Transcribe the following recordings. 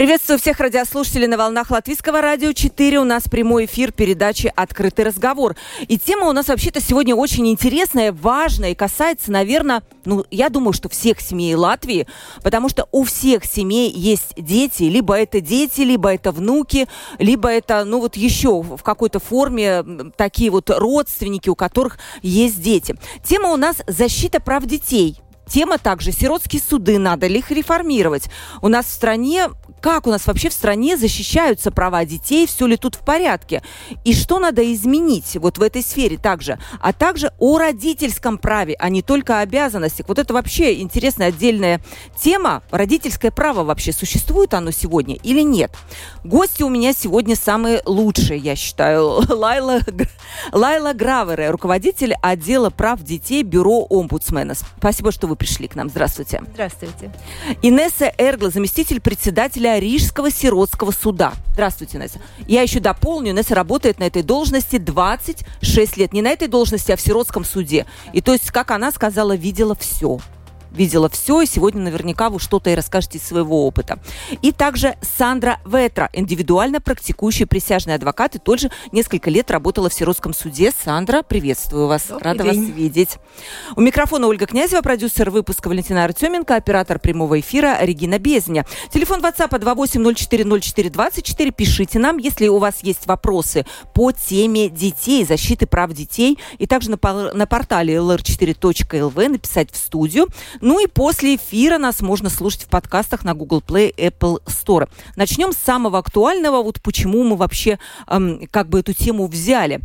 Приветствую всех радиослушателей на волнах Латвийского радио 4. У нас прямой эфир передачи «Открытый разговор». И тема у нас вообще-то сегодня очень интересная, важная и касается, наверное, ну, я думаю, что всех семей Латвии, потому что у всех семей есть дети. Либо это дети, либо это внуки, либо это, ну, вот еще в какой-то форме такие вот родственники, у которых есть дети. Тема у нас «Защита прав детей». Тема также сиротские суды, надо ли их реформировать. У нас в стране как у нас вообще в стране защищаются права детей, все ли тут в порядке, и что надо изменить вот в этой сфере также, а также о родительском праве, а не только обязанностях. Вот это вообще интересная отдельная тема. Родительское право вообще существует оно сегодня или нет? Гости у меня сегодня самые лучшие, я считаю. Лайла, Лайла Гравере, руководитель отдела прав детей Бюро омбудсмена. Спасибо, что вы пришли к нам. Здравствуйте. Здравствуйте. Инесса Эргла, заместитель председателя председателя Рижского сиротского суда. Здравствуйте, Несса. Я еще дополню, Несса работает на этой должности 26 лет. Не на этой должности, а в сиротском суде. И то есть, как она сказала, видела все видела все, и сегодня наверняка вы что-то и расскажете из своего опыта. И также Сандра Ветра, индивидуально практикующий присяжный адвокат, и тоже несколько лет работала в Сиротском суде. Сандра, приветствую вас. Добрый Рада день. вас видеть. У микрофона Ольга Князева, продюсер выпуска Валентина Артеменко, оператор прямого эфира Регина Безня. Телефон WhatsApp 28040424. Пишите нам, если у вас есть вопросы по теме детей, защиты прав детей, и также на, на портале lr4.lv написать в студию. Ну и после эфира нас можно слушать в подкастах на Google Play, Apple Store. Начнем с самого актуального, вот почему мы вообще эм, как бы эту тему взяли.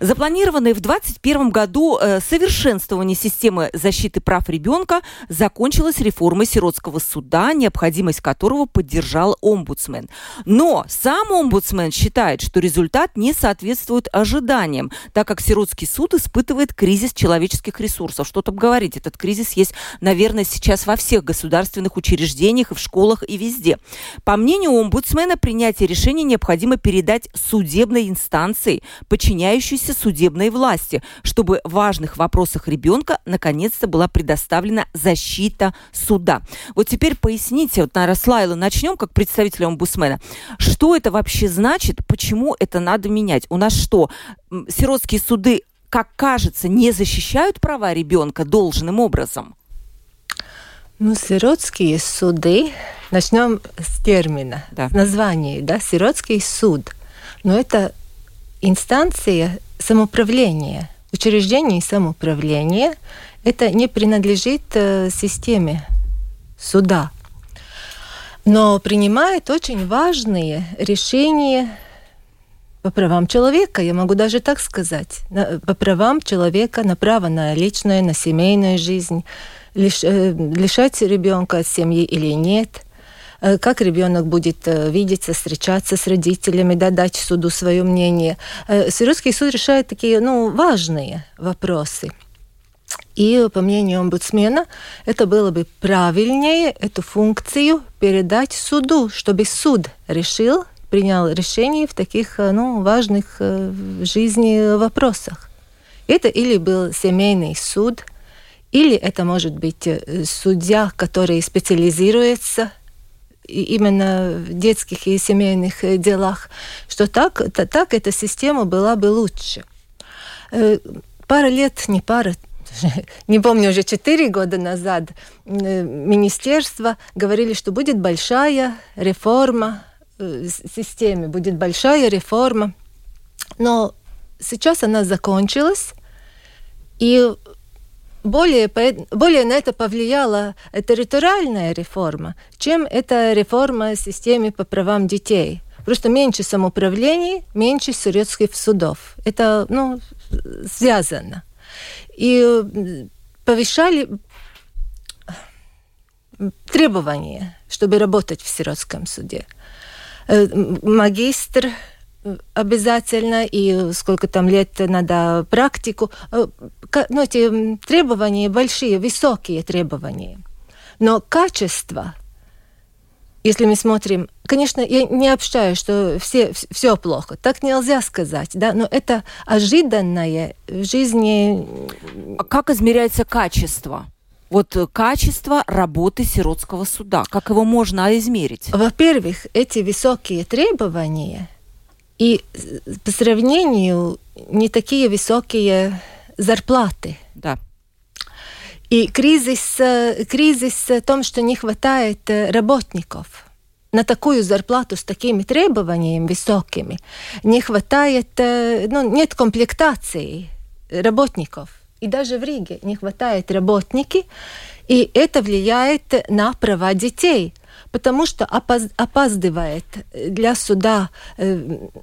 Запланированное в 2021 году э, совершенствование системы защиты прав ребенка закончилось реформой сиротского суда, необходимость которого поддержал омбудсмен. Но сам омбудсмен считает, что результат не соответствует ожиданиям, так как сиротский суд испытывает кризис человеческих ресурсов. Что там говорить, этот кризис есть, наверное, наверное, сейчас во всех государственных учреждениях и в школах и везде. По мнению омбудсмена, принятие решения необходимо передать судебной инстанции, подчиняющейся судебной власти, чтобы в важных вопросах ребенка наконец-то была предоставлена защита суда. Вот теперь поясните, вот, наверное, с начнем, как представитель омбудсмена, что это вообще значит, почему это надо менять? У нас что, сиротские суды как кажется, не защищают права ребенка должным образом? Ну, сиротские суды, начнем с термина, да. с названия, да, сиротский суд. Но это инстанция самоуправления, учреждение самоуправления. Это не принадлежит э, системе суда, но принимает очень важные решения по правам человека, я могу даже так сказать, по правам человека, на право на личную, на семейную жизнь, лишать ребенка от семьи или нет, э, как ребенок будет э, видеться, встречаться с родителями, да, дать суду свое мнение. Сиротский суд решает такие ну, важные вопросы. И, по мнению омбудсмена, это было бы правильнее эту функцию передать суду, чтобы суд решил, принял решение в таких ну, важных в жизни вопросах. Это или был семейный суд – или это может быть э, судья, который специализируется именно в детских и семейных э, делах, что так, так эта система была бы лучше. Э, пара лет, не пара, не помню, уже четыре года назад министерство говорили, что будет большая реформа системы, будет большая реформа. Но сейчас она закончилась, и более, более на это повлияла территориальная реформа, чем эта реформа системы по правам детей. Просто меньше самоуправлений, меньше сурецких судов. Это ну, связано. И повышали требования, чтобы работать в сиротском суде. Э, магистр обязательно, и сколько там лет надо практику. Ну, эти требования большие, высокие требования. Но качество, если мы смотрим, конечно, я не общаюсь, что все, все плохо, так нельзя сказать, да, но это ожиданное в жизни. А как измеряется качество? Вот качество работы сиротского суда, как его можно измерить? Во-первых, эти высокие требования и по сравнению не такие высокие зарплаты. Да. И кризис, кризис в том, что не хватает э, работников на такую зарплату с такими требованиями высокими, не хватает, э, ну, нет комплектации работников. И даже в Риге не хватает работники, и это влияет на права детей потому что опаздывает для суда э,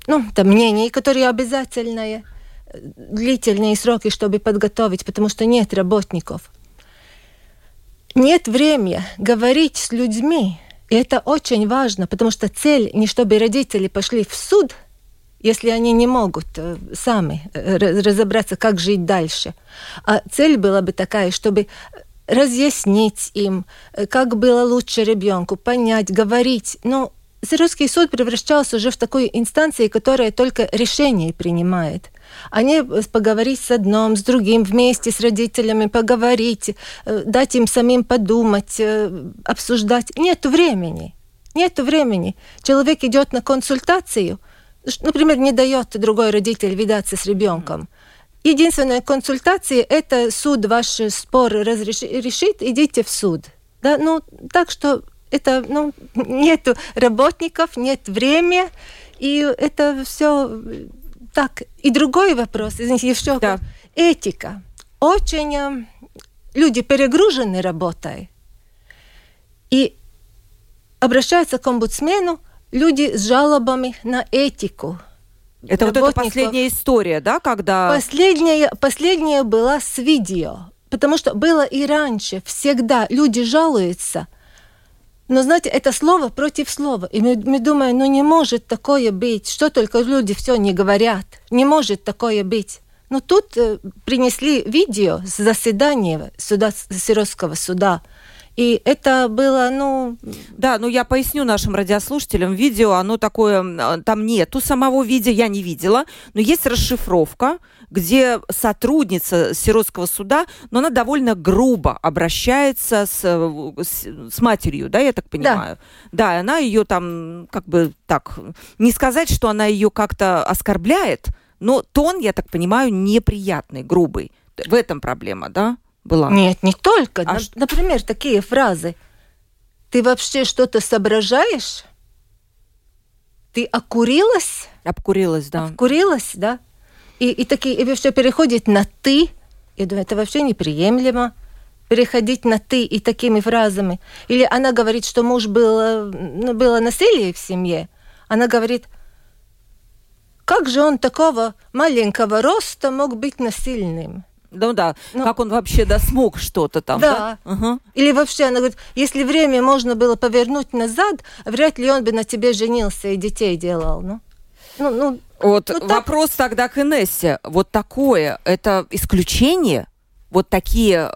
ну, там мнение, которые обязательные, длительные сроки, чтобы подготовить, потому что нет работников нет времени говорить с людьми. И это очень важно, потому что цель не чтобы родители пошли в суд, если они не могут э, сами э, разобраться, как жить дальше. А цель была бы такая, чтобы разъяснить им, э, как было лучше ребенку, понять, говорить. Но Русский суд превращался уже в такую инстанцию, которая только решение принимает а не поговорить с одним, с другим, вместе с родителями, поговорить, э, дать им самим подумать, э, обсуждать. Нет времени. Нет времени. Человек идет на консультацию, например, не дает другой родитель видаться с ребенком. Единственная консультация – это суд ваш спор разрешит, идите в суд. Да? Ну, так что это, ну, нет работников, нет времени, и это все так, и другой вопрос, извините, еще да. этика. Очень э, люди перегружены работой. И обращаются к омбудсмену люди с жалобами на этику. Это вот эта последняя история, да, когда... Последняя, последняя была с видео. Потому что было и раньше. Всегда люди жалуются – но, знаете, это слово против слова. И мы, мы думаем, ну не может такое быть. Что только люди все не говорят. Не может такое быть. Но тут э, принесли видео с заседания суда, Сиротского суда. И это было, ну... Да, ну я поясню нашим радиослушателям. Видео, оно такое, а, там нету самого видео, я не видела, но есть расшифровка, где сотрудница сиротского суда, но она довольно грубо обращается с, с, с матерью, да, я так понимаю. Да. да, она ее там, как бы так, не сказать, что она ее как-то оскорбляет, но тон, я так понимаю, неприятный, грубый. В этом проблема, да? Была? Нет, не только. А Например, такие фразы. Ты вообще что-то соображаешь? Ты окурилась? Обкурилась, да. Обкурилась, да. И, и такие, и все переходит на ты. Я думаю, это вообще неприемлемо переходить на ты и такими фразами. Или она говорит, что муж был, ну, было насилие в семье. Она говорит, как же он такого маленького роста мог быть насильным? Ну да, ну, как он вообще да смог что-то там. Да. да? Угу. Или вообще, она говорит, если время можно было повернуть назад, вряд ли он бы на тебе женился и детей делал. Ну, ну, ну, вот ну, вопрос так... тогда к Инессе. Вот такое, это исключение? Вот такие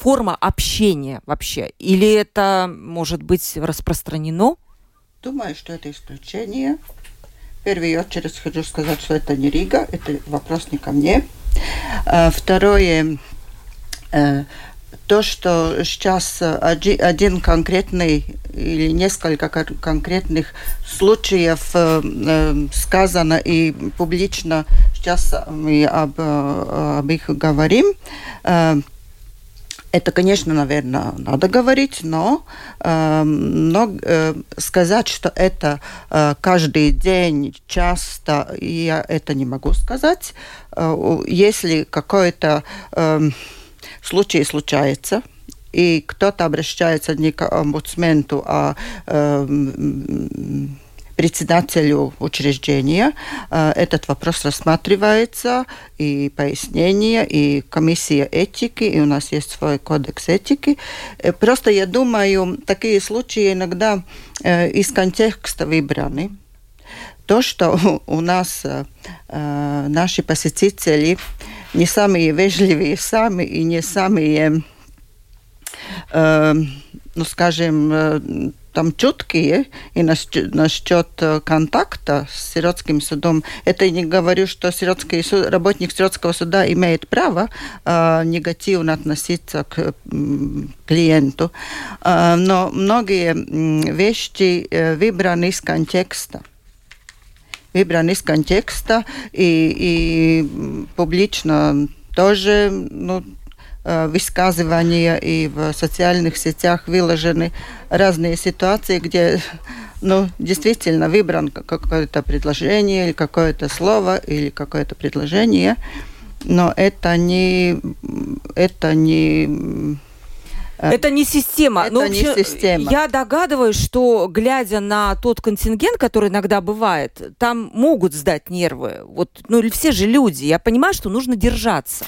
форма общения вообще? Или это может быть распространено? Думаю, что это исключение. В первую очередь хочу сказать, что это не Рига, это вопрос не ко мне. Э, второе, э, то, что сейчас один конкретный или несколько конкретных случаев э, сказано и публично сейчас мы об, об их говорим, это, конечно, наверное, надо говорить, но, э, но э, сказать, что это э, каждый день, часто, я это не могу сказать. Э, если какой-то э, случай случается, и кто-то обращается не к омбудсмену, а э, председателю учреждения. Э, этот вопрос рассматривается, и пояснение, и комиссия этики, и у нас есть свой кодекс этики. Э, просто я думаю, такие случаи иногда э, из контекста выбраны. То, что у нас наши посетители не самые вежливые сами и не самые, ну, скажем, там чуткие и насчет э, контакта с сиротским судом. Это я не говорю, что сиротский суд, работник сиротского суда имеет право э, негативно относиться к клиенту, э, но многие вещи э, выбраны из контекста выбран из контекста и, и публично тоже ну, высказывания и в социальных сетях выложены разные ситуации, где ну, действительно выбран какое-то предложение или какое-то слово или какое-то предложение, но это не, это не э, это не система. Это ну, не система. Я догадываюсь, что глядя на тот контингент, который иногда бывает, там могут сдать нервы. Вот, ну, все же люди. Я понимаю, что нужно держаться.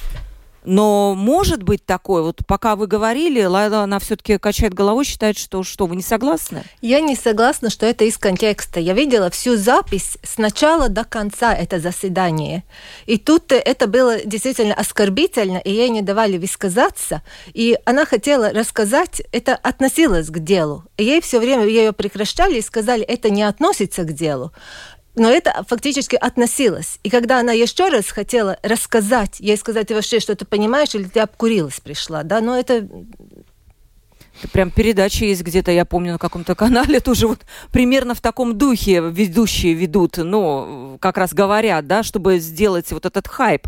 Но может быть такое, вот пока вы говорили, Лайла, она все-таки качает головой, считает, что что, вы не согласны? Я не согласна, что это из контекста. Я видела всю запись с начала до конца это заседание. И тут это было действительно оскорбительно, и ей не давали высказаться. И она хотела рассказать, это относилось к делу. И ей все время ее прекращали и сказали, это не относится к делу но это фактически относилось. И когда она еще раз хотела рассказать, ей сказать вообще, что ты понимаешь, или ты обкурилась пришла, да, но это Прям передача есть где-то, я помню, на каком-то канале тоже вот примерно в таком духе ведущие ведут, ну, как раз говорят, да, чтобы сделать вот этот хайп.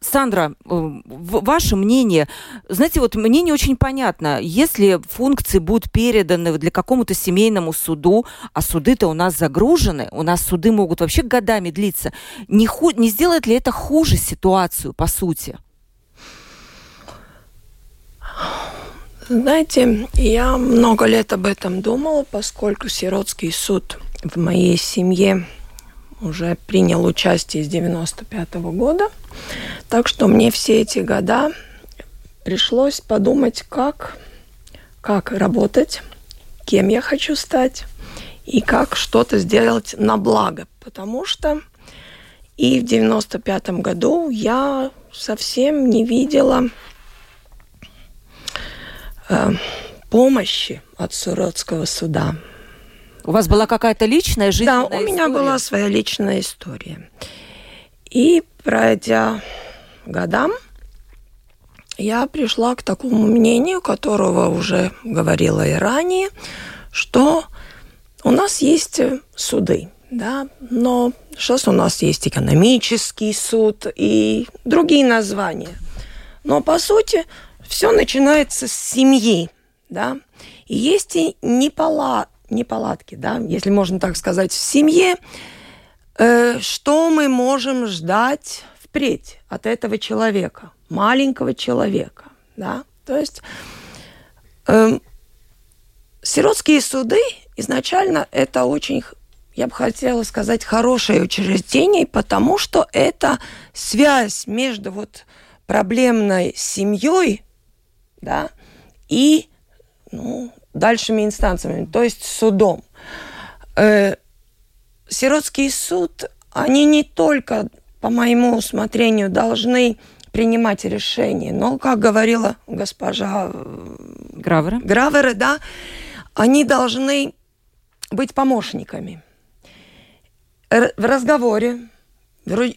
Сандра, э, ваше мнение, знаете, вот мне не очень понятно, если функции будут переданы для какому-то семейному суду, а суды-то у нас загружены, у нас суды могут вообще годами длиться, не, ху- не сделает ли это хуже ситуацию, по сути? Знаете, я много лет об этом думала, поскольку сиротский суд в моей семье уже принял участие с 95 -го года. Так что мне все эти года пришлось подумать, как, как работать, кем я хочу стать и как что-то сделать на благо. Потому что и в 95 году я совсем не видела помощи от Суродского суда. У вас была какая-то личная жизнь? Да, у меня была своя личная история. И пройдя годам, я пришла к такому мнению, которого уже говорила и ранее, что у нас есть суды, да, но сейчас у нас есть экономический суд и другие названия. Но по сути все начинается с семьи, да, и есть и непала, неполадки, да, если можно так сказать, в семье, э, что мы можем ждать впредь от этого человека, маленького человека, да, то есть э, сиротские суды изначально это очень я бы хотела сказать, хорошее учреждение, потому что это связь между вот проблемной семьей да, и ну, дальшими инстанциями, то есть судом. Э, сиротский суд, они не только, по моему усмотрению, должны принимать решения, но, как говорила госпожа э, Гравера, Гравера да, они должны быть помощниками. в разговоре, в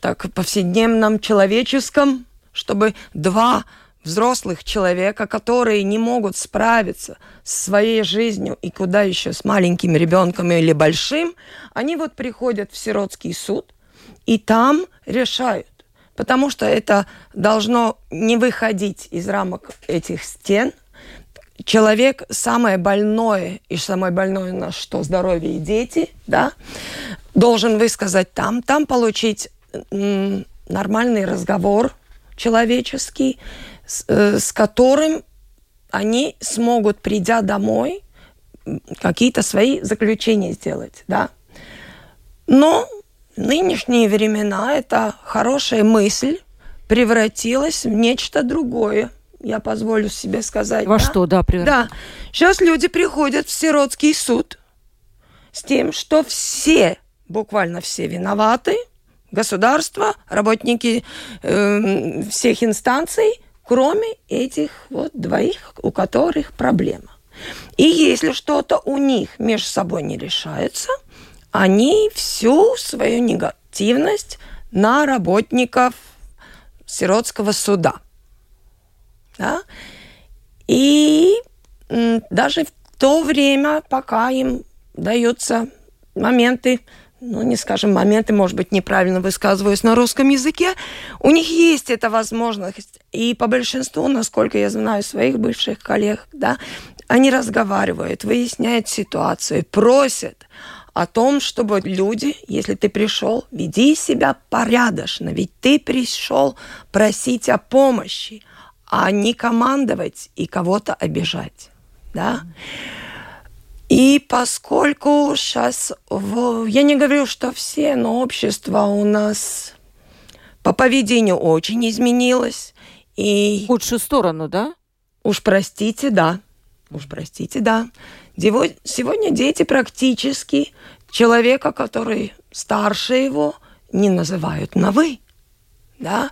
так повседневном человеческом, чтобы два взрослых человека, которые не могут справиться с своей жизнью и куда еще с маленьким ребенком или большим, они вот приходят в сиротский суд и там решают. Потому что это должно не выходить из рамок этих стен. Человек самое больное, и самое больное у нас что, здоровье и дети, да, должен высказать там, там получить нормальный разговор человеческий, с, э, с которым они смогут, придя домой, какие-то свои заключения сделать, да. Но нынешние времена эта хорошая мысль превратилась в нечто другое. Я позволю себе сказать. Во да? что, да, превратилась? Да. Сейчас люди приходят в сиротский суд с тем, что все буквально все виноваты. Государство, работники э, всех инстанций, кроме этих вот двоих, у которых проблема. И если что-то у них между собой не решается, они всю свою негативность на работников сиротского суда. Да? И даже в то время, пока им даются моменты, ну, не скажем моменты, может быть, неправильно высказываюсь на русском языке, у них есть эта возможность. И по большинству, насколько я знаю своих бывших коллег, да, они разговаривают, выясняют ситуацию, просят о том, чтобы люди, если ты пришел, веди себя порядочно, ведь ты пришел просить о помощи, а не командовать и кого-то обижать. Да? И поскольку сейчас, я не говорю, что все, но общество у нас по поведению очень изменилось. И... В худшую сторону, да? Уж простите, да. Уж простите, да. Сегодня дети практически человека, который старше его, не называют на «вы». Да?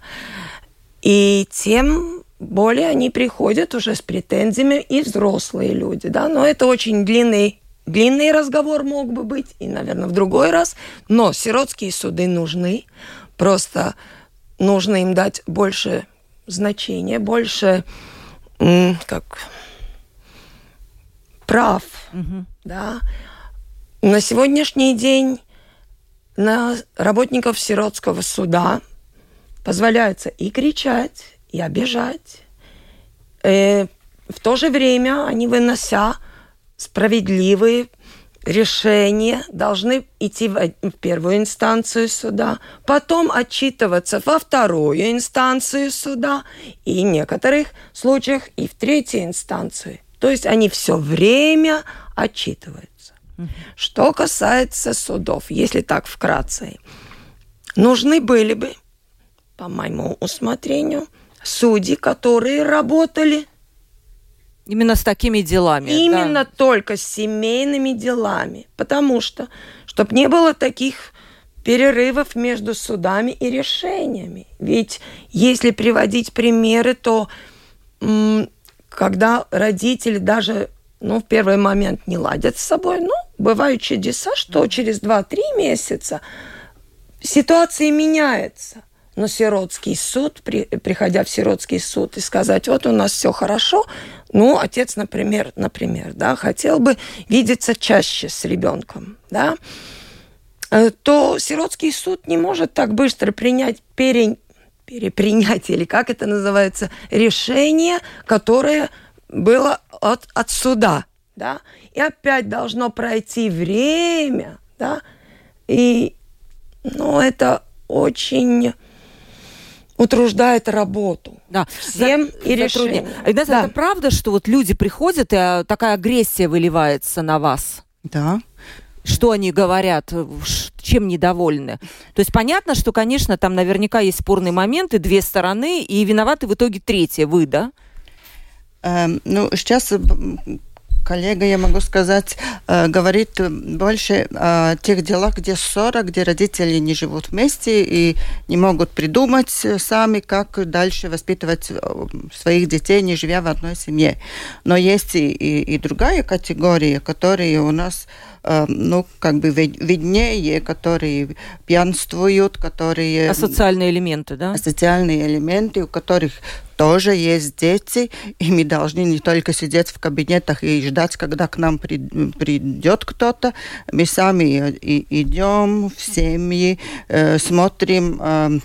И тем более они приходят уже с претензиями и взрослые люди. Да? Но это очень длинный длинный разговор мог бы быть, и, наверное, в другой раз. Но сиротские суды нужны. Просто нужно им дать больше значения, больше как прав. Угу. Да. На сегодняшний день на работников сиротского суда позволяется и кричать, и обижать. Э, в то же время они, вынося справедливые решения, должны идти в, первую инстанцию суда, потом отчитываться во вторую инстанцию суда и в некоторых случаях и в третью инстанцию. То есть они все время отчитываются. Что касается судов, если так вкратце, нужны были бы, по моему усмотрению, судьи, которые работали Именно с такими делами. Именно да. только с семейными делами. Потому что, чтобы не было таких перерывов между судами и решениями. Ведь если приводить примеры, то когда родители даже ну, в первый момент не ладят с собой, ну, бывают чудеса, что через 2-3 месяца ситуация меняется. Но сиротский суд, при, приходя в сиротский суд и сказать, вот у нас все хорошо, ну, отец, например, например, да, хотел бы видеться чаще с ребенком, да, э, то сиротский суд не может так быстро принять перень перепринять, или как это называется, решение, которое было от, от суда. Да? И опять должно пройти время, да, и ну, это очень утруждает работу. Да. Всем За, и решением. Игнатьевна, да. это правда, что вот люди приходят, и а, такая агрессия выливается на вас? Да что они говорят, чем недовольны. То есть понятно, что, конечно, там наверняка есть спорные моменты, две стороны, и виноваты в итоге третья, вы, да? Эм, ну, сейчас коллега, я могу сказать, э, говорит больше о тех делах, где ссора, где родители не живут вместе и не могут придумать сами, как дальше воспитывать э, своих детей, не живя в одной семье. Но есть и, и, и другая категория, которые у нас Э, ну, как бы виднее, которые пьянствуют, которые... А социальные элементы, да? Социальные элементы, у которых тоже есть дети, и мы должны не только сидеть в кабинетах и ждать, когда к нам при, придет кто-то, мы сами и, идем в семьи, э, смотрим, э, Э,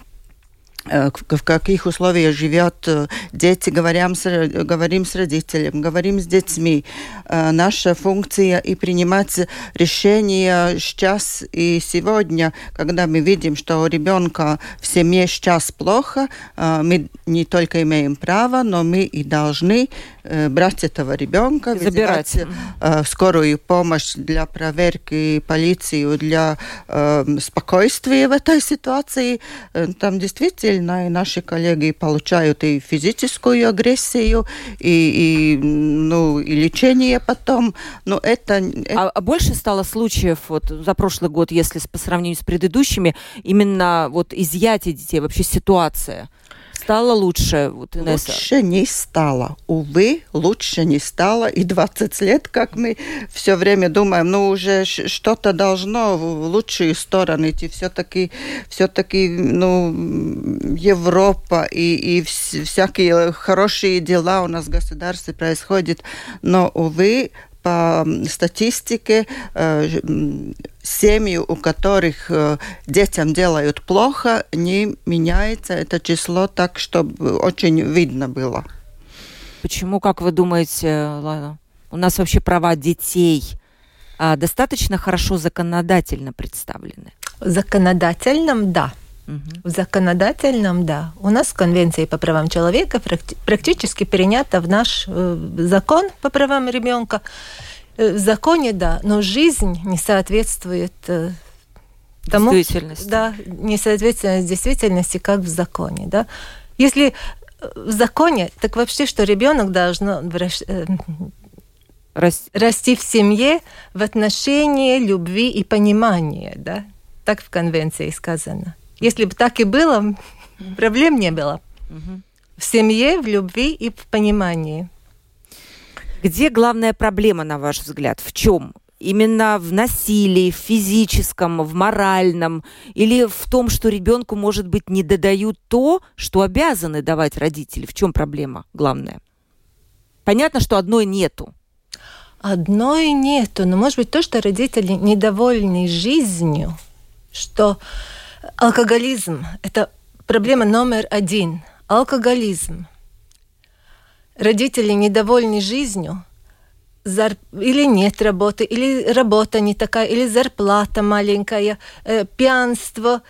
в каких условиях живет э, дети, говорим с, говорим с родителями, говорим с детьми. Э, наша функция и принимать решения сейчас и сегодня, когда мы видим, что у ребенка в семье сейчас плохо, мы не только имеем право, но мы и должны брать этого ребенка, забирать скорую помощь для проверки, полицию для спокойствия в этой ситуации. Там действительно правильно, и наши коллеги получают и физическую агрессию, и, и, ну, и лечение потом. Но это... А, а больше стало случаев вот за прошлый год, если по сравнению с предыдущими, именно вот изъятие детей, вообще ситуация? Стало лучше? Вот? Лучше не стало. Увы, лучше не стало. И 20 лет, как мы все время думаем, ну уже что-то должно в лучшие стороны идти. Все-таки все-таки ну, Европа и, и всякие хорошие дела у нас в государстве происходят. Но, увы, по статистике э, семьи, у которых э, детям делают плохо, не меняется это число так, чтобы очень видно было. Почему, как вы думаете, Лайла? У нас вообще права детей а, достаточно хорошо законодательно представлены? В законодательном, В законодательном, да. У нас Конвенция по правам человека практически перенята в наш э, закон по правам ребенка. Э, в законе, да, но жизнь не соответствует э, тому, действительности. Да, не соответствует действительности, как в законе, да. Если в законе, так вообще, что ребенок должен расти. расти в семье в отношении любви и понимания, да, так в конвенции сказано. Если бы так и было, проблем не было. В семье, в любви и в понимании. Где главная проблема, на ваш взгляд? В чем? Именно в насилии, в физическом, в моральном, или в том, что ребенку, может быть, не додают то, что обязаны давать родители? В чем проблема главная? Понятно, что одной нету. Одной нету, но может быть то, что родители недовольны жизнью, что Алкоголизм – это проблема номер один. Алкоголизм. Родители недовольны жизнью, зар... или нет работы, или работа не такая, или зарплата маленькая, э, пьянство,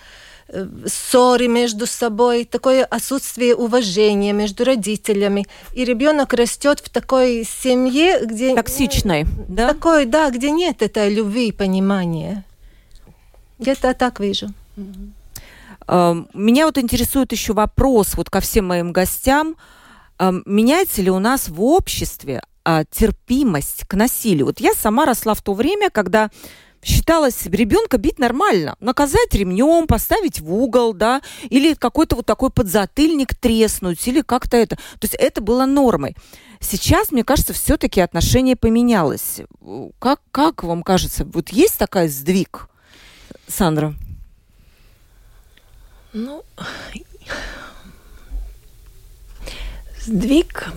э, ссоры между собой, такое отсутствие уважения между родителями. И ребенок растет в такой семье, где... Токсичной, да? Такой, да, где нет этой любви и понимания. Я-то так вижу. Эм, меня вот интересует еще вопрос вот ко всем моим гостям. Эм, меняется ли у нас в обществе а, терпимость к насилию? Вот я сама росла в то время, когда считалось ребенка бить нормально, наказать ремнем, поставить в угол, да, или какой-то вот такой подзатыльник треснуть, или как-то это. То есть это было нормой. Сейчас, мне кажется, все-таки отношение поменялось. Как, как вам кажется, вот есть такая сдвиг, Сандра? Ну, сдвиг.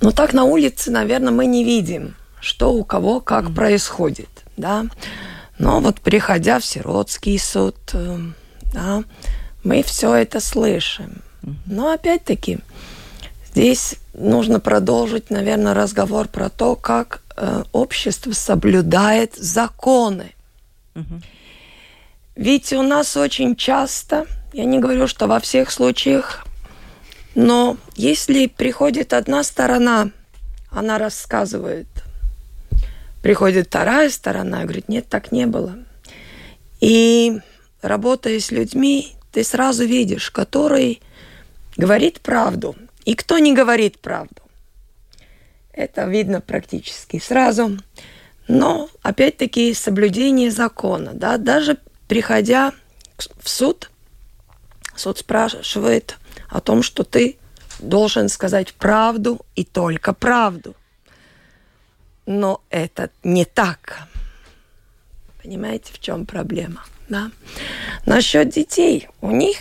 Ну, так на улице, наверное, мы не видим, что у кого как mm-hmm. происходит, да. Но вот приходя в сиротский суд, э, да, мы все это слышим. Mm-hmm. Но опять-таки, здесь нужно продолжить, наверное, разговор про то, как э, общество соблюдает законы. Mm-hmm. Ведь у нас очень часто, я не говорю, что во всех случаях, но если приходит одна сторона, она рассказывает, приходит вторая сторона и говорит, нет, так не было. И работая с людьми, ты сразу видишь, который говорит правду и кто не говорит правду. Это видно практически сразу. Но, опять-таки, соблюдение закона. Да? Даже приходя в суд, суд спрашивает о том, что ты должен сказать правду и только правду. Но это не так. Понимаете, в чем проблема? Да? Насчет детей. У них,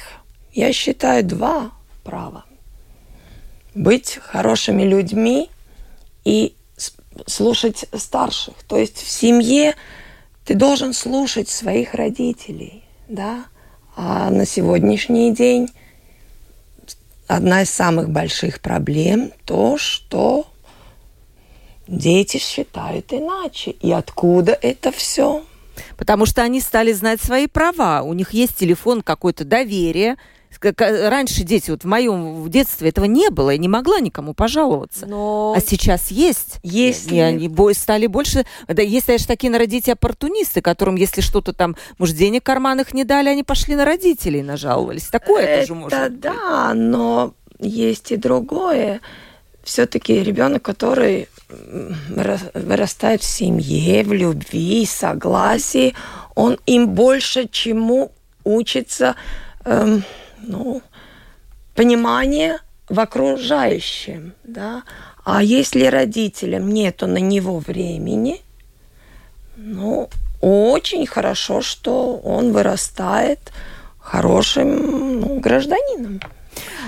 я считаю, два права. Быть хорошими людьми и слушать старших. То есть в семье ты должен слушать своих родителей, да? А на сегодняшний день одна из самых больших проблем то, что дети считают иначе. И откуда это все? Потому что они стали знать свои права. У них есть телефон, какое-то доверие, Раньше дети, вот в моем детстве этого не было, я не могла никому пожаловаться. Но... А сейчас есть. Есть. И они стали больше... Да, есть, конечно, такие на родители оппортунисты, которым, если что-то там, может, денег в карманах не дали, они пошли на родителей нажаловались. Такое это, тоже может быть. да, но есть и другое. Все-таки ребенок, который вырастает в семье, в любви, согласии, он им больше чему учится, эм, ну, понимание в окружающем, да. А если родителям нету на него времени, ну, очень хорошо, что он вырастает хорошим ну, гражданином.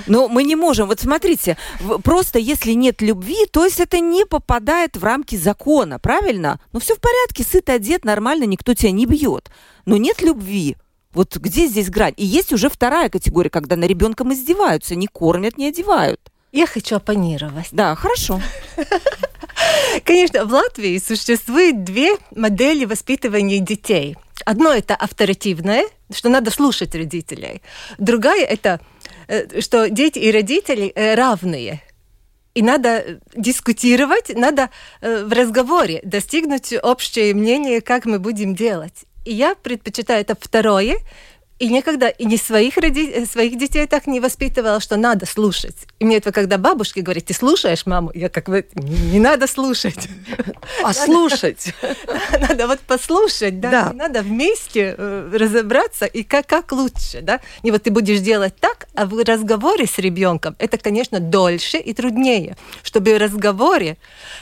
Но мы не можем. Вот смотрите, просто если нет любви, то есть это не попадает в рамки закона, правильно? Ну все в порядке, сыт одет, нормально, никто тебя не бьет. Но нет любви. Вот где здесь грань? И есть уже вторая категория, когда на ребенком издеваются, не кормят, не одевают. Я хочу оппонировать. Да, хорошо. Конечно, в Латвии существует две модели воспитывания детей. Одно это авторитивное, что надо слушать родителей. Другая это Э, что дети и родители э, равные. И надо дискутировать, надо э, в разговоре достигнуть общее мнение, как мы будем делать. И я предпочитаю это второе, и никогда и не своих, роди... Э, своих детей так не воспитывала, что надо слушать. И мне это когда бабушки говорят, ты слушаешь маму? Я как бы, не надо слушать. А слушать? Надо вот послушать, да. Надо вместе э, разобраться, и как, как лучше, да. Не вот ты будешь делать так, а в разговоре с ребенком это, конечно, дольше и труднее. Чтобы в разговоре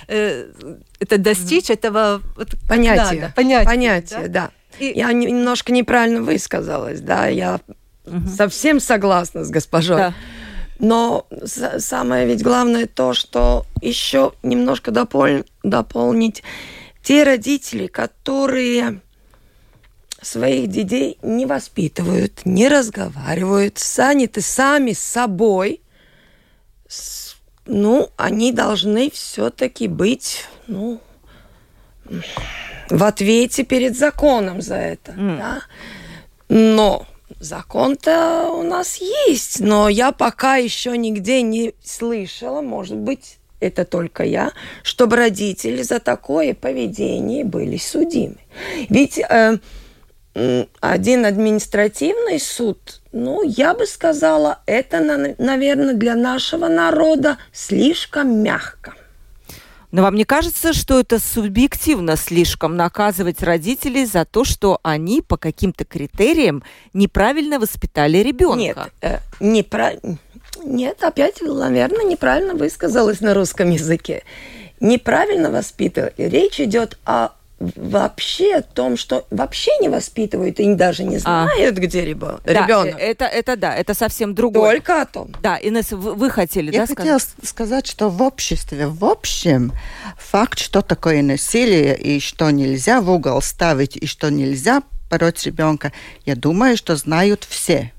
э, это достичь этого... Понятия. Понятия, да. И... Я немножко неправильно высказалась, да, я угу. совсем согласна с госпожой. Да. Но самое ведь главное то, что еще немножко допол дополнить те родители, которые своих детей не воспитывают, не разговаривают, заняты сами с собой, ну, они должны все-таки быть, ну, в ответе перед законом за это. Mm. Да? Но закон-то у нас есть, но я пока еще нигде не слышала, может быть, это только я, чтобы родители за такое поведение были судимы. Ведь э, один административный суд, ну, я бы сказала, это, наверное, для нашего народа слишком мягко. Но вам не кажется, что это субъективно слишком наказывать родителей за то, что они по каким-то критериям неправильно воспитали ребенка? Нет, э, не про... Нет, опять, наверное, неправильно высказалась на русском языке. Неправильно воспитывали. Речь идет о вообще о том, что вообще не воспитывают и даже не а. знают, а. где ребенок. Да, это, это да, это совсем другое. Только о том. Да, Инесса, вы, вы хотели, Я да, хотела сказать? сказать, что в обществе, в общем, факт, что такое насилие и что нельзя в угол ставить, и что нельзя пороть ребенка, я думаю, что знают все.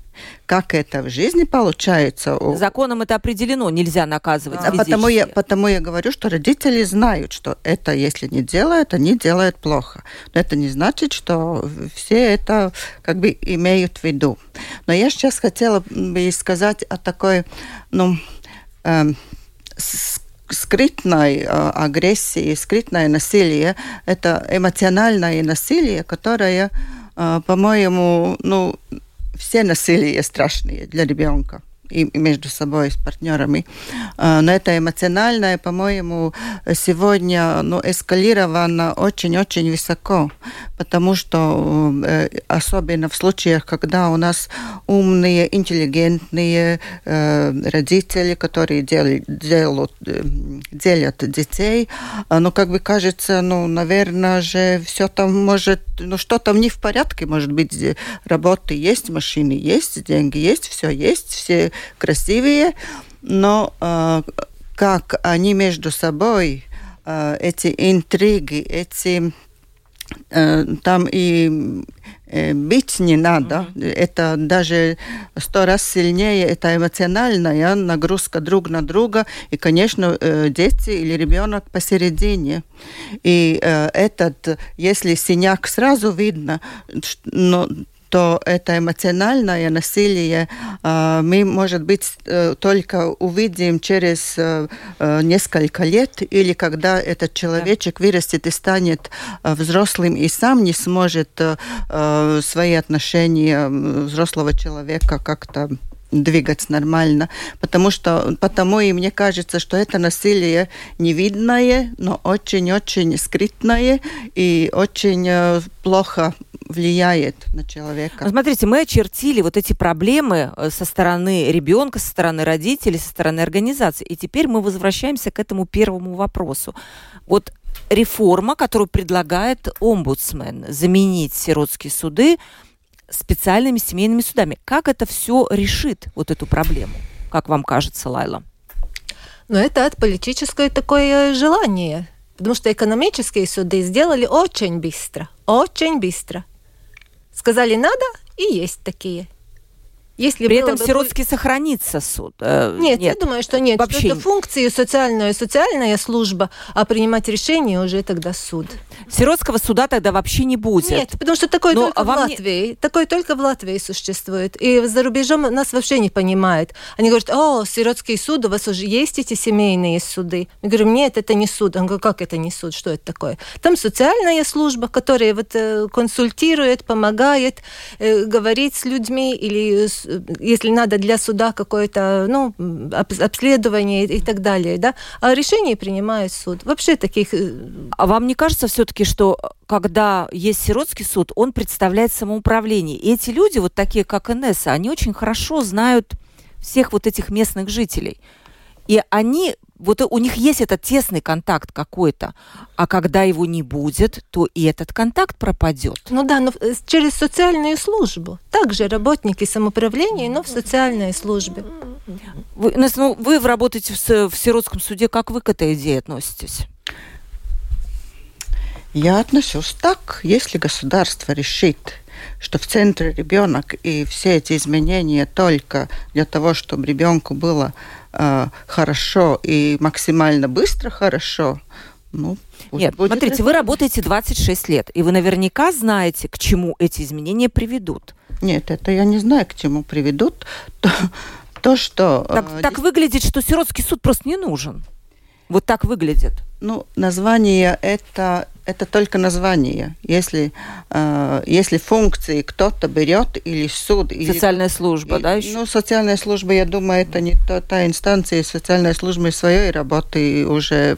Как это в жизни получается? Законом это определено, нельзя наказывать а потому я, потому я говорю, что родители знают, что это, если не делают, они делают плохо. Но это не значит, что все это как бы имеют в виду. Но я сейчас хотела бы сказать о такой, ну, эм, скрытной э, агрессии, скрытное насилие. Это эмоциональное насилие, которое, э, по-моему, ну, все насилия страшные для ребенка и между собой с партнерами. А, но это эмоциональное, по-моему, сегодня ну, эскалировано очень-очень высоко, потому что э, особенно в случаях, когда у нас умные, интеллигентные э, родители, которые дел, делают, э, делят детей, а, ну, как бы кажется, ну, наверное же, все там может, ну, что там не в порядке, может быть, работы есть, машины есть, деньги есть, все есть, все красивые, но э, как они между собой, э, эти интриги, эти э, там и э, бить не надо. Mm-hmm. Это даже сто раз сильнее, это эмоциональная нагрузка друг на друга. И, конечно, э, дети или ребенок посередине. И э, этот, если синяк сразу видно, но то это эмоциональное насилие мы, может быть, только увидим через несколько лет или когда этот человечек вырастет и станет взрослым и сам не сможет свои отношения взрослого человека как-то двигаться нормально, потому что потому и мне кажется, что это насилие невидное, но очень-очень скрытное и очень э, плохо влияет на человека. Смотрите, мы очертили вот эти проблемы э, со стороны ребенка, со стороны родителей, со стороны организации. И теперь мы возвращаемся к этому первому вопросу. Вот реформа, которую предлагает омбудсмен, заменить сиротские суды специальными семейными судами. Как это все решит, вот эту проблему? Как вам кажется, Лайла? Ну, это от политическое такое желание. Потому что экономические суды сделали очень быстро. Очень быстро. Сказали надо, и есть такие. Если При этом бы... сиротский сохранится суд. Э, нет, нет, я думаю, что нет. Вообще... Что это функции социальная, социальная служба, а принимать решение уже тогда суд. Сиротского суда тогда вообще не будет. Нет, потому что такое Но только в Латвии. Не... Такое только в Латвии существует. И за рубежом нас вообще не понимают. Они говорят, о, сиротский суд, у вас уже есть эти семейные суды. Мы говорим, нет, это не суд. Он говорит, как это не суд, что это такое? Там социальная служба, которая вот э, консультирует, помогает, э, говорит с людьми или если надо для суда какое-то ну, обследование и, так далее, да, а решение принимает суд. Вообще таких... Э, а вам не кажется все-таки, что когда есть сиротский суд, он представляет самоуправление? И эти люди, вот такие как Инесса, они очень хорошо знают всех вот этих местных жителей. И они вот у них есть этот тесный контакт какой-то, а когда его не будет, то и этот контакт пропадет. Ну да, но э, через социальную службу. Также работники самоуправления, но в социальной службе. Вы, ну, вы работаете в, в сиротском суде, как вы к этой идее относитесь? Я отношусь так, если государство решит, что в центре ребенок и все эти изменения только для того, чтобы ребенку было хорошо и максимально быстро хорошо, ну, Нет, будет смотрите, это. вы работаете 26 лет, и вы наверняка знаете, к чему эти изменения приведут. Нет, это я не знаю, к чему приведут. То, то что... Так, э, так выглядит, что сиротский суд просто не нужен. Вот так выглядит. Ну, название это это только название. Если, э, если функции кто-то берет или суд... Социальная или, служба, и, да? Еще? Ну, социальная служба, я думаю, это не та, та инстанция, социальная служба своей работы уже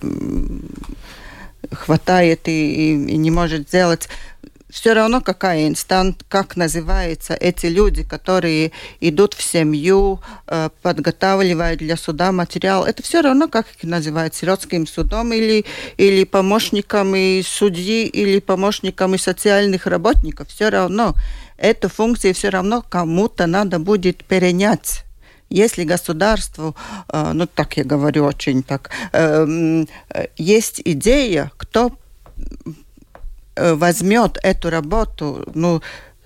хватает и, и, и не может сделать все равно какая инстанция, как называются эти люди, которые идут в семью, э, подготавливают для суда материал, это все равно как их называют, сиротским судом или, или помощниками судьи, или помощниками социальных работников, все равно эту функцию все равно кому-то надо будет перенять. Если государству, э, ну так я говорю очень так, эм, э, есть идея, кто возьмет эту работу, ну,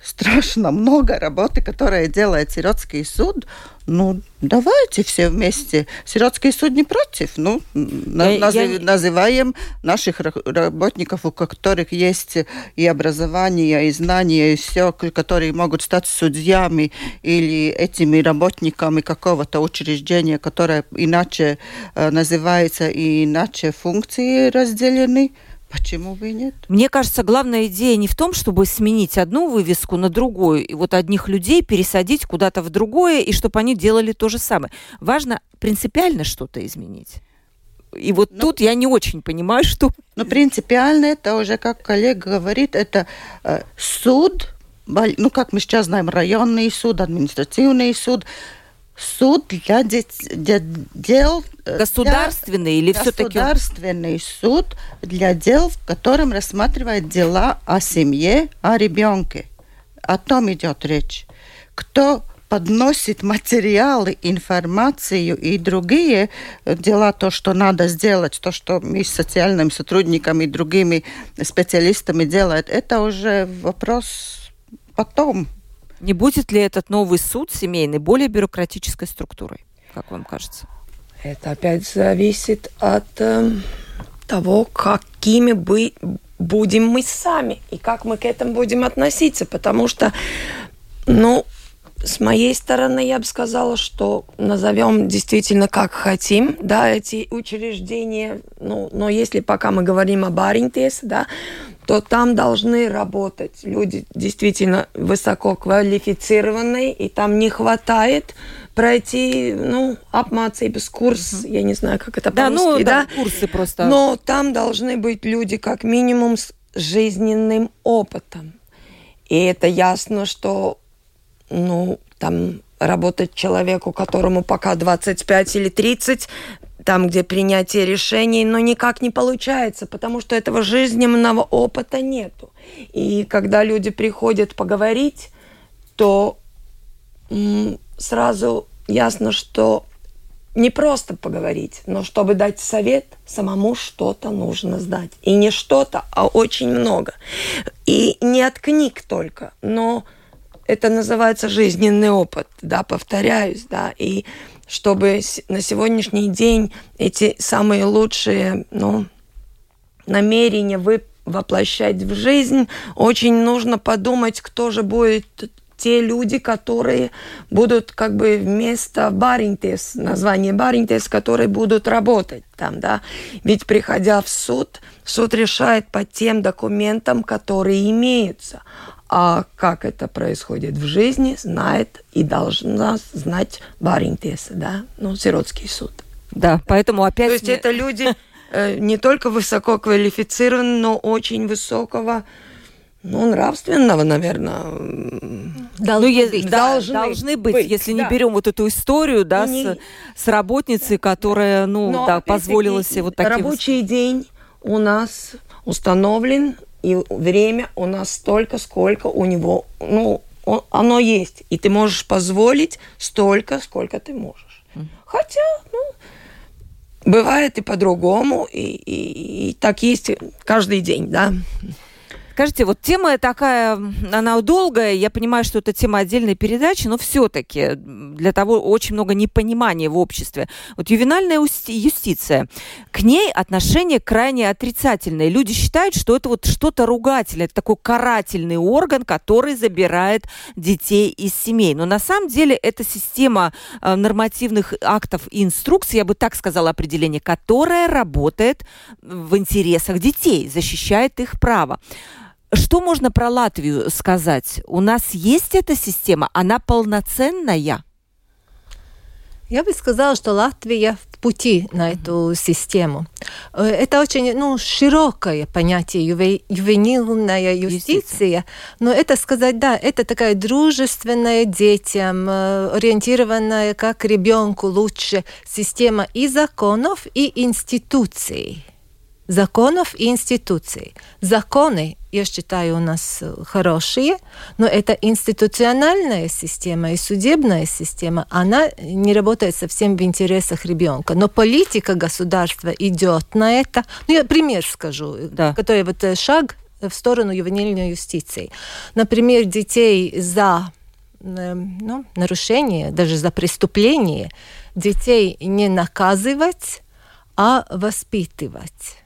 страшно много работы, которая делает сиротский суд. Ну, давайте все вместе. Сиротский суд не против. Ну, я, назыв, я... называем наших работников, у которых есть и образование, и знания, и все, которые могут стать судьями или этими работниками какого-то учреждения, которое иначе э, называется и иначе функции разделены. Почему бы и нет? Мне кажется, главная идея не в том, чтобы сменить одну вывеску на другую, и вот одних людей пересадить куда-то в другое, и чтобы они делали то же самое. Важно принципиально что-то изменить. И вот ну, тут я не очень понимаю, что... Ну, принципиально это уже, как коллега говорит, это э, суд, ну, как мы сейчас знаем, районный суд, административный суд, суд для, для дел... Э, Государственный для, или все-таки... Государственный суд для дел, в котором рассматривает дела о семье, о ребенке. О том идет речь. Кто подносит материалы, информацию и другие дела, то, что надо сделать, то, что мы с социальными сотрудниками и другими специалистами делают, это уже вопрос потом. Не будет ли этот новый суд семейный более бюрократической структурой, как вам кажется? Это опять зависит от э, того, какими бы будем мы сами и как мы к этому будем относиться, потому что Ну, с моей стороны, я бы сказала, что назовем действительно как хотим, да, эти учреждения. Ну, но если пока мы говорим о Баринтесе, да, то там должны работать люди действительно высококвалифицированные, и там не хватает пройти, ну, apmācības курс, угу. я не знаю, как это да, по-русски, ну, да? да, курсы просто. Но там должны быть люди как минимум с жизненным опытом. И это ясно, что ну, там работать человеку, которому пока 25 или 30, там, где принятие решений, но никак не получается, потому что этого жизненного опыта нету. И когда люди приходят поговорить, то сразу ясно, что не просто поговорить, но чтобы дать совет, самому что-то нужно сдать. И не что-то, а очень много. И не от книг только, но это называется жизненный опыт, да, повторяюсь, да, и чтобы на сегодняшний день эти самые лучшие, ну, намерения вы воплощать в жизнь, очень нужно подумать, кто же будет те люди, которые будут как бы вместо Баринтес, название Баринтес, которые будут работать там, да. Ведь приходя в суд, суд решает по тем документам, которые имеются. А как это происходит в жизни, знает и должна знать Баринтеса, да, ну, сиротский суд. Да, поэтому опять... То есть это люди э, не только высоко квалифицированные, но очень высокого ну, нравственного, наверное. Должны, ну, быть, должны, должны быть, быть, если да. не берем вот эту историю, да, не... с, с работницей, которая, ну, Но, да, позволила себе вот такие... Рабочий день у нас установлен и время у нас столько, сколько у него, ну, он, оно есть. И ты можешь позволить столько, сколько ты можешь. Хотя, ну, бывает и по-другому, и, и, и так есть каждый день, да. Скажите, вот тема такая, она долгая, я понимаю, что это тема отдельной передачи, но все-таки для того очень много непонимания в обществе. Вот ювенальная юстиция, к ней отношение крайне отрицательное. Люди считают, что это вот что-то ругательное, это такой карательный орган, который забирает детей из семей. Но на самом деле это система э, нормативных актов и инструкций, я бы так сказала определение, которая работает в интересах детей, защищает их право. Что можно про Латвию сказать? У нас есть эта система? Она полноценная? Я бы сказала, что Латвия в пути на эту систему. Э, это очень ну, широкое понятие ювенильная юстиция, юстиция, но это сказать, да, это такая дружественная детям, э, ориентированная как ребенку лучше система и законов, и институций законов и институций. Законы, я считаю, у нас э, хорошие, но это институциональная система и судебная система, она не работает совсем в интересах ребенка. Но политика государства идет на это. Ну, я пример скажу, да. который вот э, шаг в сторону ювенильной юстиции. Например, детей за эм, ну, нарушение, даже за преступление, детей не наказывать, а воспитывать.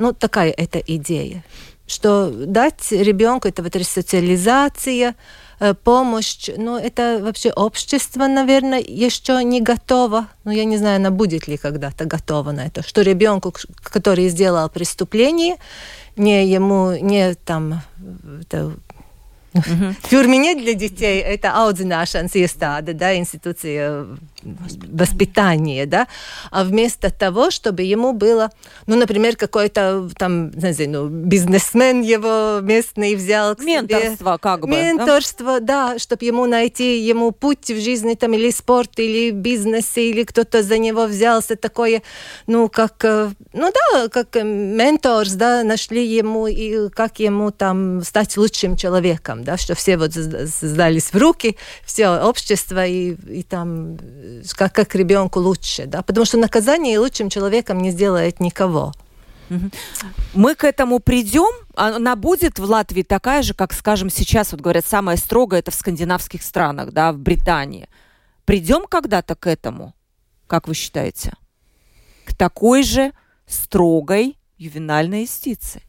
Ну, такая это идея что дать ребенку это вот ресоциализация, э, помощь, но это вообще общество, наверное, еще не готово. Но я не знаю, она будет ли когда-то готова на это, что ребенку, который сделал преступление, не ему, не там это, Uh-huh. Тюрьме для детей это audzināšanas iestāde, да, институция воспитания, да, а вместо того, чтобы ему было, ну, например, какой-то там, не знаю, ну, бизнесмен его местный взял к Менторство, себе. как бы. Менторство, да, да чтобы ему найти ему путь в жизни, там, или спорт, или бизнес, или кто-то за него взялся, такое, ну, как, э, ну, да, как менторс, да, нашли ему, и как ему там стать лучшим человеком да, что все вот сдались в руки, все общество, и, и там как, как ребенку лучше, да, потому что наказание лучшим человеком не сделает никого. Мы к этому придем. Она будет в Латвии такая же, как, скажем, сейчас, вот говорят, самая строгая это в скандинавских странах, да, в Британии. Придем когда-то к этому, как вы считаете? К такой же строгой ювенальной юстиции?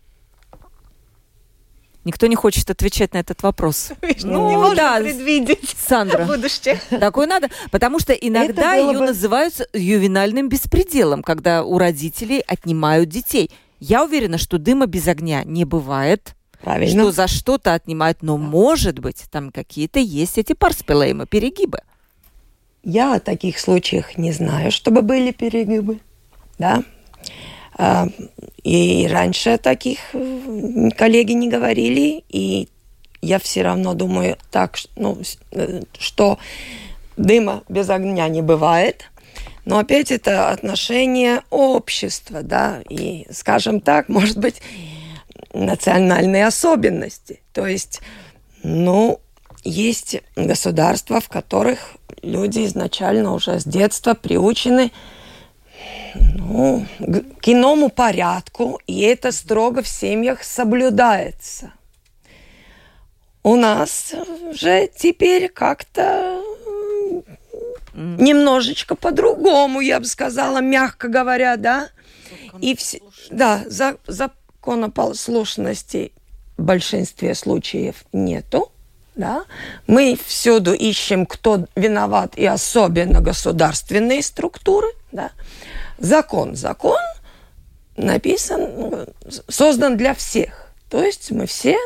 Никто не хочет отвечать на этот вопрос. Ну, не можно да, предвидеть Сандра. будущее. Такое надо, потому что иногда ее бы... называют ювенальным беспределом, когда у родителей отнимают детей. Я уверена, что дыма без огня не бывает. Правильно. Что за что-то отнимают, но может быть там какие-то есть эти парспилеймы, перегибы. Я о таких случаях не знаю, чтобы были перегибы. Да, и раньше таких э, коллеги не говорили, и я все равно думаю так, ну, э, что дыма без огня не бывает. Но опять это отношение общества, да, и, скажем так, может быть, национальные особенности. То есть, ну, есть государства, в которых люди изначально уже с детства приучены ну, к иному порядку, и это строго в семьях соблюдается. У нас же теперь как-то немножечко по-другому, я бы сказала, мягко говоря, да. И все, да, за, законопослушности в большинстве случаев нету. Да? Мы всюду ищем, кто виноват, и особенно государственные структуры. Да? Закон. Закон написан, создан для всех. То есть мы все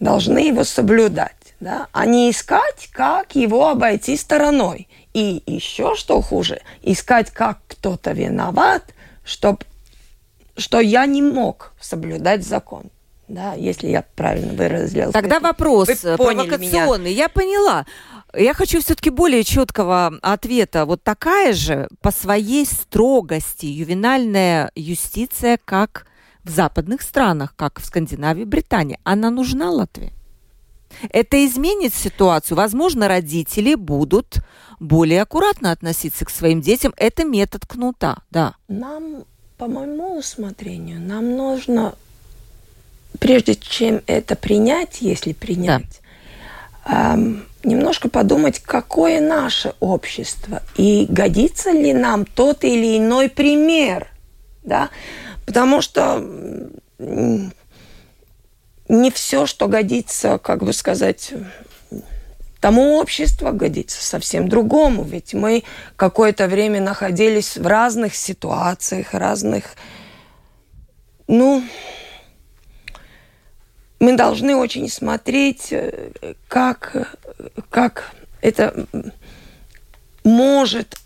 должны его соблюдать, да, а не искать, как его обойти стороной. И еще что хуже, искать, как кто-то виноват, чтоб, что я не мог соблюдать закон. Да, если я правильно выразил. Тогда вопрос Вы провокационный. Меня. Я поняла. Я хочу все-таки более четкого ответа. Вот такая же по своей строгости ювенальная юстиция, как в западных странах, как в Скандинавии, Британии. Она нужна Латвии? Это изменит ситуацию. Возможно, родители будут более аккуратно относиться к своим детям. Это метод кнута, да. Нам, по моему усмотрению, нам нужно, прежде чем это принять, если принять, да. Эм, немножко подумать, какое наше общество и годится ли нам тот или иной пример, да, потому что не все, что годится, как бы сказать, тому обществу годится совсем другому. Ведь мы какое-то время находились в разных ситуациях, разных, ну, мы должны очень смотреть, э, как, как это может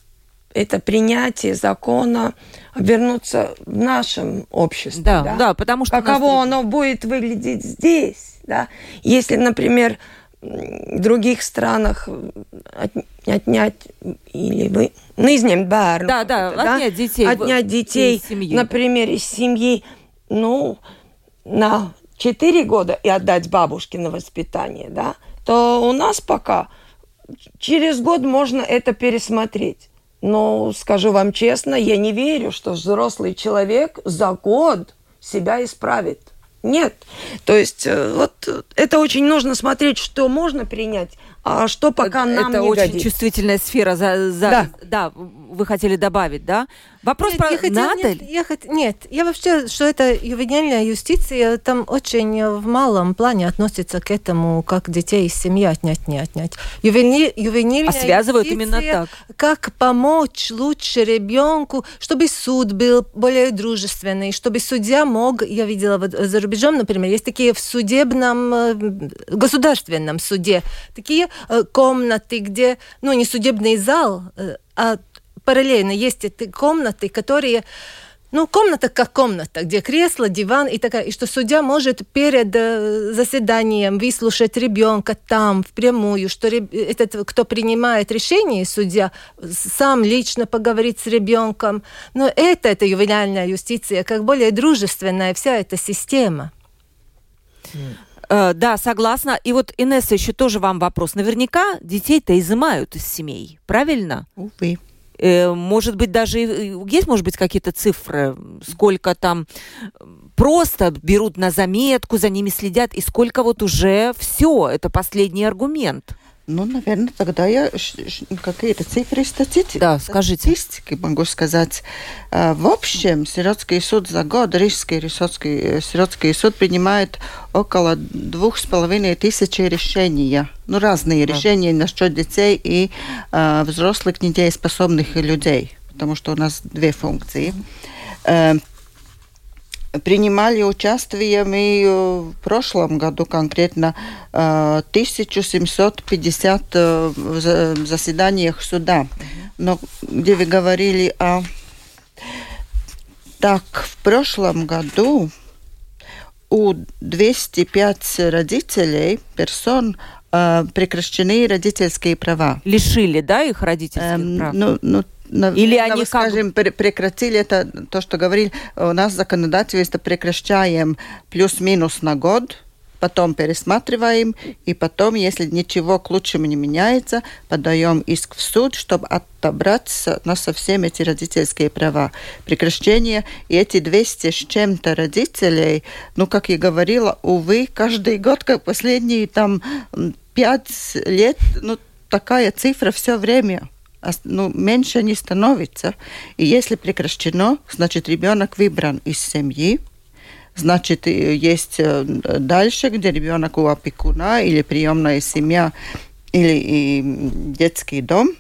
это принятие закона обернуться в нашем обществе. Да, да, да потому что... Каково нас... оно будет выглядеть здесь, да. Если, например, в других странах отнять или вы... Ну, изъять бērну. Да, да, отнять детей. Отнять детей, из семьи. например, из семьи, ну, на 4 года и отдать бабушке на воспитание, да, то у нас пока через год можно это пересмотреть. Но скажу вам честно, я не верю, что взрослый человек за год себя исправит. Нет. То есть э, вот это очень нужно смотреть, что можно принять, что пока это нам не очень годится. чувствительная сфера. За, за, да. да, вы хотели добавить, да? Вопрос нет, про я хотела, надо нет, я хот... нет, я вообще, что это ювенильная юстиция, там очень в малом плане относится к этому, как детей из семьи отнять, не отнять. Ювени... Ювенильная а связывают именно так. Как помочь лучше ребенку, чтобы суд был более дружественный, чтобы судья мог, я видела вот за рубежом, например, есть такие в судебном, э, государственном суде, такие комнаты, где, ну, не судебный зал, э, а параллельно есть эти комнаты, которые ну, комната как комната, где кресло, диван и такая, и что судья может перед э, заседанием выслушать ребенка там, впрямую, что этот, кто принимает решение, судья, сам лично поговорит с ребенком. Но это, это ювенальная юстиция, как более дружественная вся эта система. Э, да, согласна. И вот, Инесса, еще тоже вам вопрос. Наверняка детей-то изымают из семей, правильно? Увы. Э, может быть, даже есть, может быть, какие-то цифры, сколько там просто берут на заметку, за ними следят, и сколько вот уже все, это последний аргумент. Ну, наверное, тогда я какие-то цифры статистики, да, скажите. статистики могу сказать. А, в общем, Сиротский суд за год, Рижский Сиротский, Сиротский суд принимает около двух с половиной тысячи решений. Ну, разные да. решения насчет детей и э, взрослых недееспособных людей, потому что у нас две функции. Э, принимали участие мы в прошлом году конкретно 1750 э, э, заседаниях суда. Но где вы говорили о... Так, в прошлом году у 205 родителей, персон, э, прекращены родительские права. Лишили, да, их родительских эм, прав? Ну, ну или они скажем, как... прекратили это, то, что говорили, у нас законодательство прекращаем плюс-минус на год, потом пересматриваем, и потом, если ничего к лучшему не меняется, подаем иск в суд, чтобы отобрать на совсем эти родительские права. Прекращение, и эти 200 с чем-то родителей, ну, как я говорила, увы, каждый год, как последние там пять лет, ну, такая цифра все время ну, меньше не становится. И если прекращено, значит, ребенок выбран из семьи, значит, есть э, дальше, где ребенок у опекуна или приемная семья или и детский дом.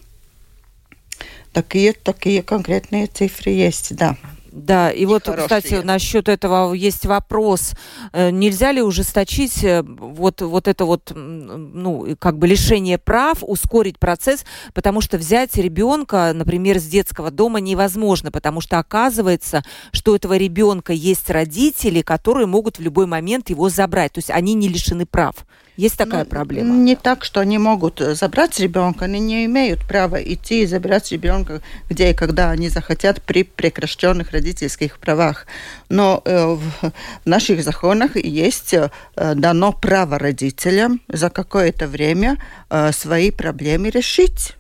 Такие, такие конкретные цифры есть, да. Да, и вот, хорошие. кстати, насчет этого есть вопрос. Э, нельзя ли ужесточить э, вот, вот это вот, ну, как бы лишение прав, ускорить процесс, потому что взять ребенка, например, с детского дома невозможно, потому что оказывается, что у этого ребенка есть родители, которые могут в любой момент его забрать. То есть они не лишены прав. Есть такая ну, проблема? Не так, что они могут э, забрать ребенка, они не имеют права идти и забирать ребенка, где и когда они захотят при прекращенных родительских правах. Но э, в наших законах есть э, дано право родителям за какое-то время э, свои проблемы решить.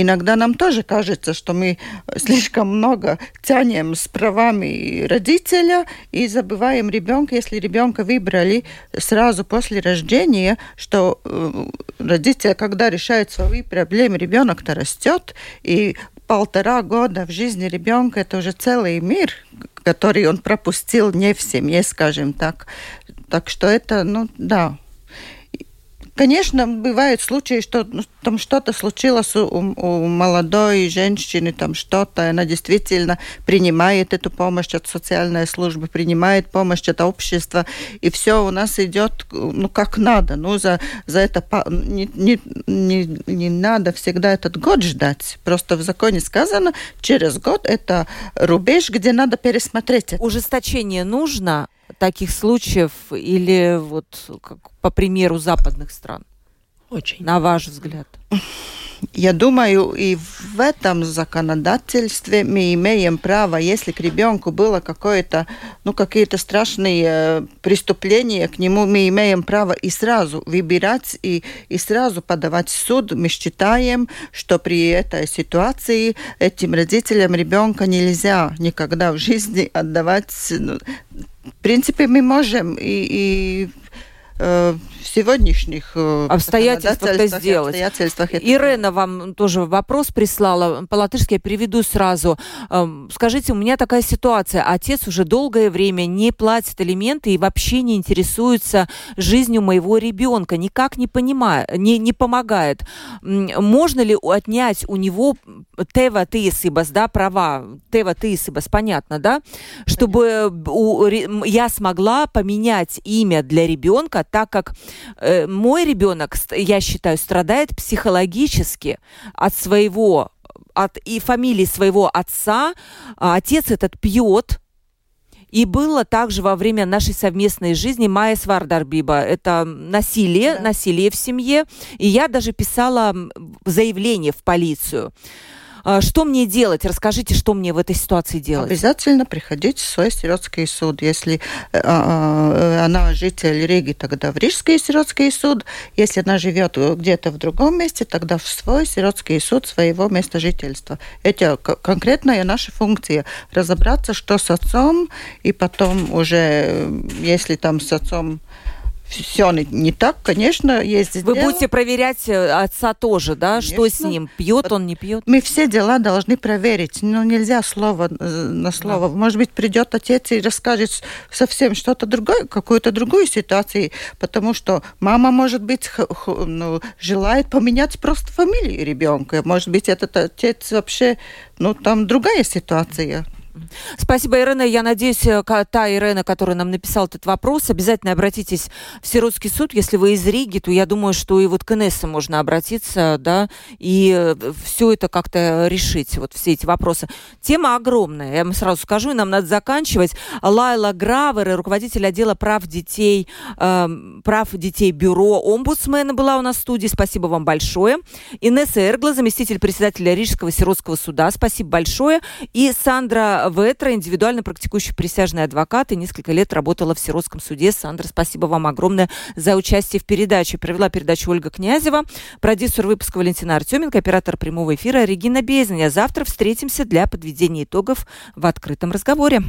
Иногда нам тоже кажется, что мы слишком много тянем с правами родителя и забываем ребенка, если ребенка выбрали сразу после рождения, что э, родитель, когда решает свои проблемы, ребенок-то растет, и полтора года в жизни ребенка это уже целый мир, который он пропустил не в семье, скажем так. Так что это, ну да, Конечно, бывают случаи, что ну, там что-то случилось у, у молодой женщины, там что-то, она действительно принимает эту помощь от социальной службы, принимает помощь от общества, и все у нас идет, ну, как надо. Ну, за, за это не, не, не, не надо всегда этот год ждать. Просто в законе сказано, через год это рубеж, где надо пересмотреть это. Ужесточение нужно, таких случаев или вот как по примеру западных стран? Очень. На ваш взгляд? Я думаю, и в этом законодательстве мы имеем право, если к ребенку было какое-то, ну, какие-то страшные э, преступления к нему, мы имеем право и сразу выбирать, и, и сразу подавать в суд. Мы считаем, что при этой ситуации этим родителям ребенка нельзя никогда в жизни отдавать ну, в принципе, мы можем и, и э, сегодняшних э, обстоятельствах это сделать. Обстоятельствах это... Ирена вам тоже вопрос прислала. По-латышски я переведу сразу. Эм, скажите, у меня такая ситуация. Отец уже долгое время не платит алименты и вообще не интересуется жизнью моего ребенка. Никак не понимает, не, не помогает. Можно ли отнять у него тева тысыбас, да, права, тева тысыбас, понятно, да? Чтобы у, я смогла поменять имя для ребенка, так как э, мой ребенок, я считаю, страдает психологически от своего от и фамилии своего отца. А отец этот пьет, и было также во время нашей совместной жизни Майя Свардарбиба. Это насилие, да. насилие в семье. И я даже писала заявление в полицию. А, что мне делать? Расскажите, что мне в этой ситуации делать? Обязательно приходить в свой сиротский суд. Если э, а, она житель Риги, тогда в Рижский сиротский суд. Если она живет где-то в другом месте, тогда в свой сиротский суд своего места жительства. Это конкретная наша функция. Разобраться, что с отцом, и потом уже, если там с отцом все не, так, конечно, есть Вы дело. будете проверять э, отца тоже, да? Конечно. Что с ним? Пьет он, не пьет? Мы все дела должны проверить. Ну, нельзя слово э, на слово. Да. Может быть, придет отец и расскажет совсем что-то другое, какую-то другую ситуацию, потому что мама, может быть, ну, желает поменять просто фамилию ребенка. Может быть, этот отец вообще, ну, там другая ситуация. Спасибо, Ирена. Я надеюсь, э, та Ирена, которая нам написала этот вопрос, обязательно обратитесь в Сиротский суд. Если вы из Риги, то я думаю, что и вот к Инессе можно обратиться, да, и э, все это как-то решить, вот все эти вопросы. Тема огромная, я вам сразу скажу, и нам надо заканчивать. Лайла Гравер, руководитель отдела прав детей, э, прав детей бюро омбудсмена была у нас в студии. Спасибо вам большое. Инесса Эргла, заместитель председателя Рижского сиротского суда. Спасибо большое. И Ветра, индивидуально практикующий присяжный адвокат и несколько лет работала в Сиротском суде. Сандра, спасибо вам огромное за участие в передаче. Провела передачу Ольга Князева, продюсер выпуска Валентина Артеменко, оператор прямого эфира Регина Безня. Завтра встретимся для подведения итогов в открытом разговоре.